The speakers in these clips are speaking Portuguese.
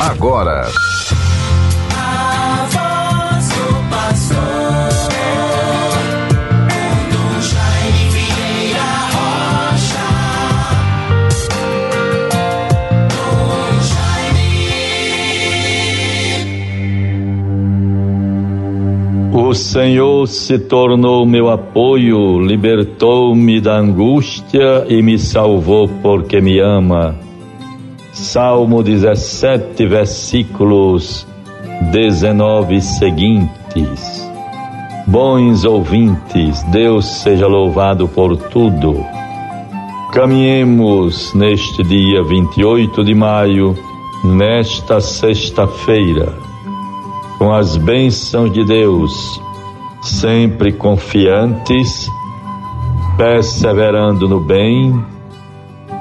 agora. O Senhor se tornou meu apoio, libertou-me da angústia e me salvou porque me ama. Salmo 17, versículos 19 e seguintes. Bons ouvintes, Deus seja louvado por tudo. Caminhemos neste dia 28 de maio, nesta sexta-feira, com as bênçãos de Deus, sempre confiantes, perseverando no bem,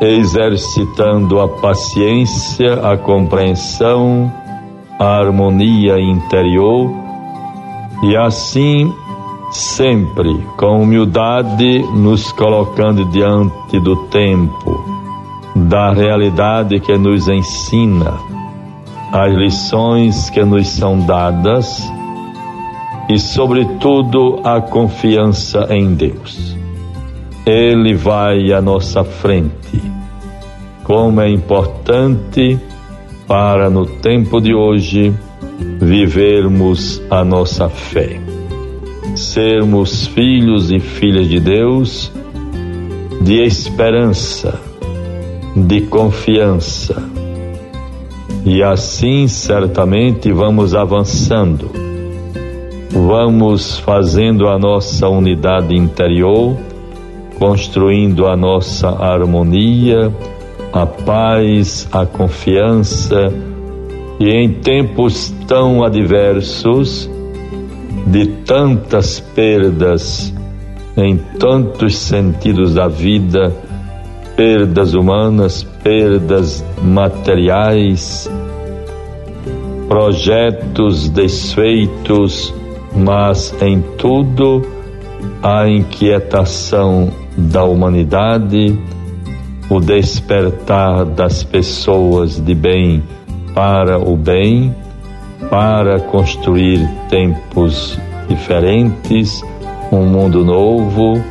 exercitando a paciência, a compreensão, a harmonia interior e assim sempre com humildade nos colocando diante do tempo, da realidade que nos ensina, as lições que nos são dadas e, sobretudo, a confiança em Deus. Ele vai à nossa frente. Como é importante para no tempo de hoje vivermos a nossa fé, sermos filhos e filhas de Deus, de esperança, de confiança. E assim certamente vamos avançando, vamos fazendo a nossa unidade interior construindo a nossa harmonia, a paz, a confiança, e em tempos tão adversos, de tantas perdas em tantos sentidos da vida, perdas humanas, perdas materiais, projetos desfeitos, mas em tudo a inquietação da humanidade, o despertar das pessoas de bem para o bem, para construir tempos diferentes, um mundo novo,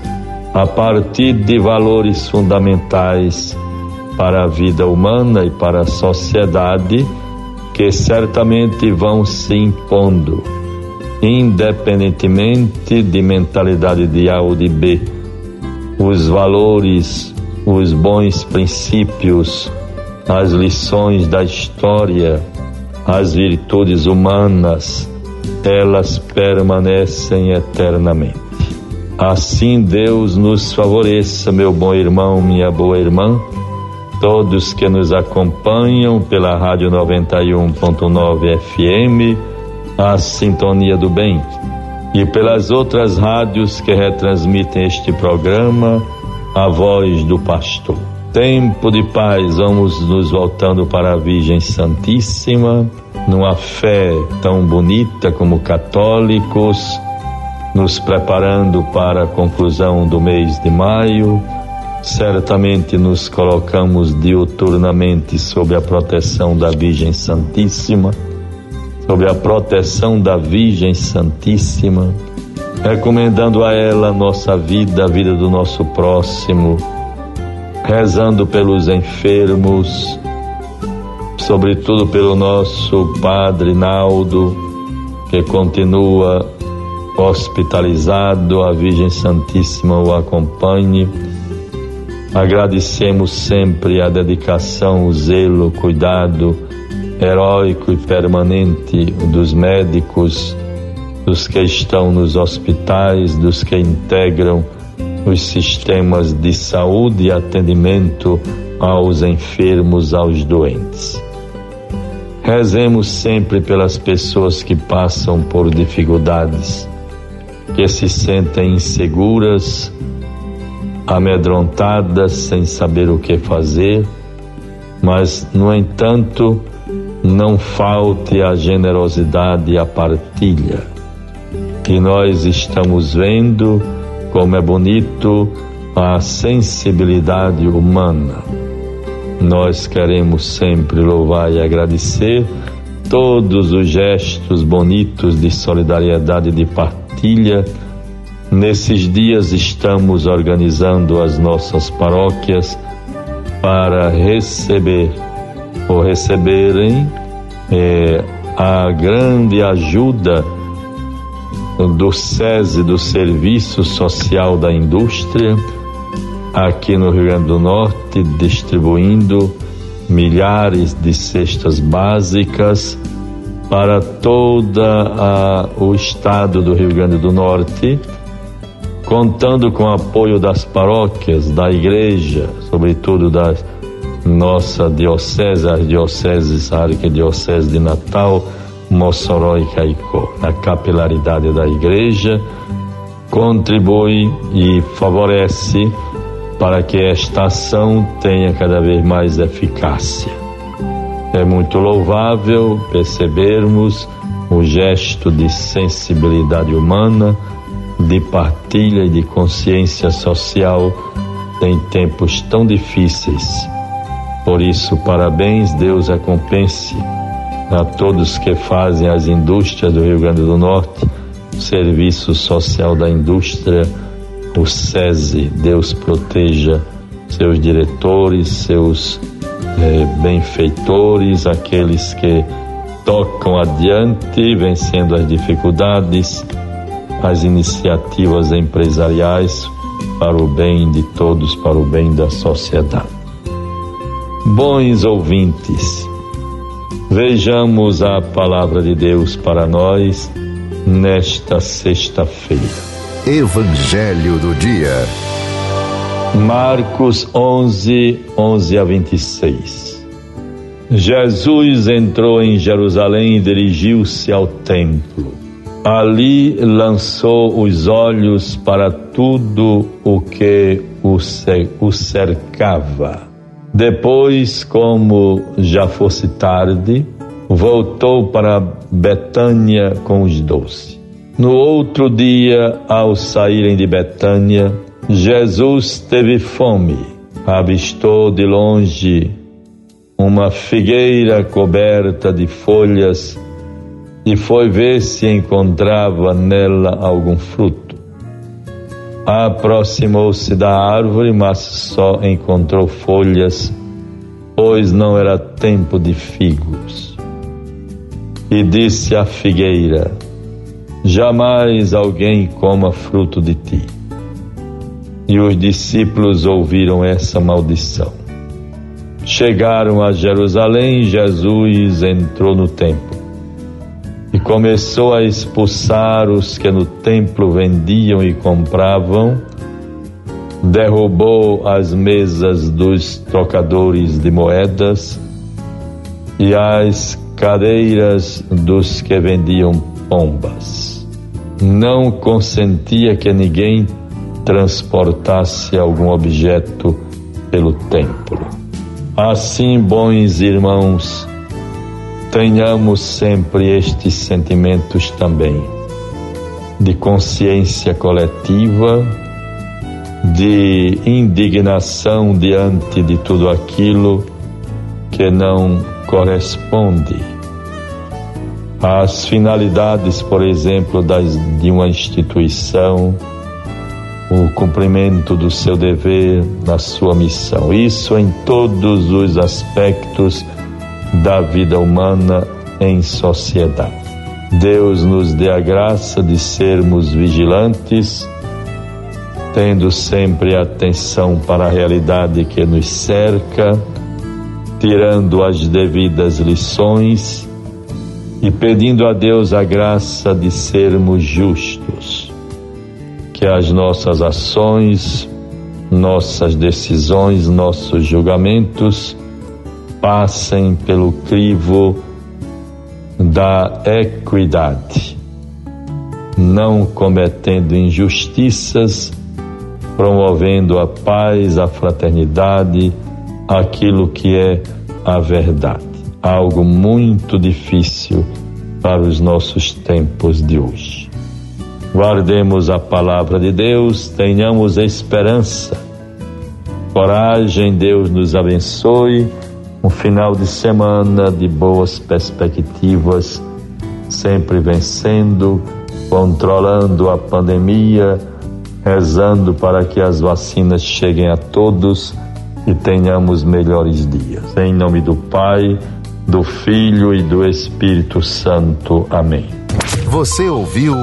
a partir de valores fundamentais para a vida humana e para a sociedade que certamente vão se impondo, independentemente de mentalidade de A ou de B. Os valores, os bons princípios, as lições da história, as virtudes humanas, elas permanecem eternamente. Assim Deus nos favoreça, meu bom irmão, minha boa irmã, todos que nos acompanham pela Rádio 91.9 FM, a Sintonia do Bem e pelas outras rádios que retransmitem este programa, a voz do pastor. Tempo de paz, vamos nos voltando para a Virgem Santíssima, numa fé tão bonita como católicos, nos preparando para a conclusão do mês de maio. Certamente nos colocamos diuturnamente sob a proteção da Virgem Santíssima sobre a proteção da Virgem Santíssima, recomendando a ela nossa vida, a vida do nosso próximo, rezando pelos enfermos, sobretudo pelo nosso Padre Naldo, que continua hospitalizado, a Virgem Santíssima o acompanhe. Agradecemos sempre a dedicação, o zelo, o cuidado, heróico e permanente dos médicos, dos que estão nos hospitais, dos que integram os sistemas de saúde e atendimento aos enfermos, aos doentes. Rezemos sempre pelas pessoas que passam por dificuldades, que se sentem inseguras, amedrontadas, sem saber o que fazer, mas, no entanto, não falte a generosidade e a partilha. E nós estamos vendo como é bonito a sensibilidade humana. nós queremos sempre louvar e agradecer todos os gestos bonitos de solidariedade e de partilha. Nesses dias estamos organizando as nossas paróquias para receber ou receberem é, a grande ajuda do SESI, do Serviço Social da Indústria, aqui no Rio Grande do Norte, distribuindo milhares de cestas básicas para todo o estado do Rio Grande do Norte, contando com o apoio das paróquias, da igreja, sobretudo da nossa diocese, as dioceses, a arquidiocese de Natal, Mossoró e Caicó. A capilaridade da igreja contribui e favorece para que esta ação tenha cada vez mais eficácia. É muito louvável percebermos o gesto de sensibilidade humana, de partilha e de consciência social em tempos tão difíceis. Por isso, parabéns, Deus recompense a todos que fazem as indústrias do Rio Grande do Norte, o Serviço Social da Indústria, o SESI, Deus proteja seus diretores, seus eh, benfeitores, aqueles que tocam adiante, vencendo as dificuldades, as iniciativas empresariais para o bem de todos, para o bem da sociedade. Bons ouvintes, Vejamos a palavra de Deus para nós nesta sexta-feira. Evangelho do Dia. Marcos 11, 11 a 26. Jesus entrou em Jerusalém e dirigiu-se ao templo. Ali lançou os olhos para tudo o que o cercava depois, como já fosse tarde, voltou para Betânia com os doze. No outro dia, ao saírem de Betânia, Jesus teve fome. Avistou de longe uma figueira coberta de folhas e foi ver se encontrava nela algum fruto. Aproximou-se da árvore, mas só encontrou folhas, pois não era tempo de figos. E disse à figueira: Jamais alguém coma fruto de ti. E os discípulos ouviram essa maldição. Chegaram a Jerusalém Jesus entrou no templo começou a expulsar os que no templo vendiam e compravam, derrubou as mesas dos trocadores de moedas e as cadeiras dos que vendiam pombas. Não consentia que ninguém transportasse algum objeto pelo templo. Assim, bons irmãos, tenhamos sempre estes sentimentos também de consciência coletiva, de indignação diante de tudo aquilo que não corresponde às finalidades, por exemplo, das, de uma instituição, o cumprimento do seu dever, na sua missão. Isso em todos os aspectos da vida humana em sociedade. Deus nos dê a graça de sermos vigilantes, tendo sempre atenção para a realidade que nos cerca, tirando as devidas lições e pedindo a Deus a graça de sermos justos, que as nossas ações, nossas decisões, nossos julgamentos passem pelo crivo da equidade, não cometendo injustiças, promovendo a paz, a fraternidade, aquilo que é a verdade. Algo muito difícil para os nossos tempos de hoje. Guardemos a palavra de Deus, tenhamos esperança coragem, Deus nos abençoe. Um final de semana de boas perspectivas, sempre vencendo, controlando a pandemia, rezando para que as vacinas cheguem a todos e tenhamos melhores dias. Em nome do Pai, do Filho e do Espírito Santo. Amém. Você ouviu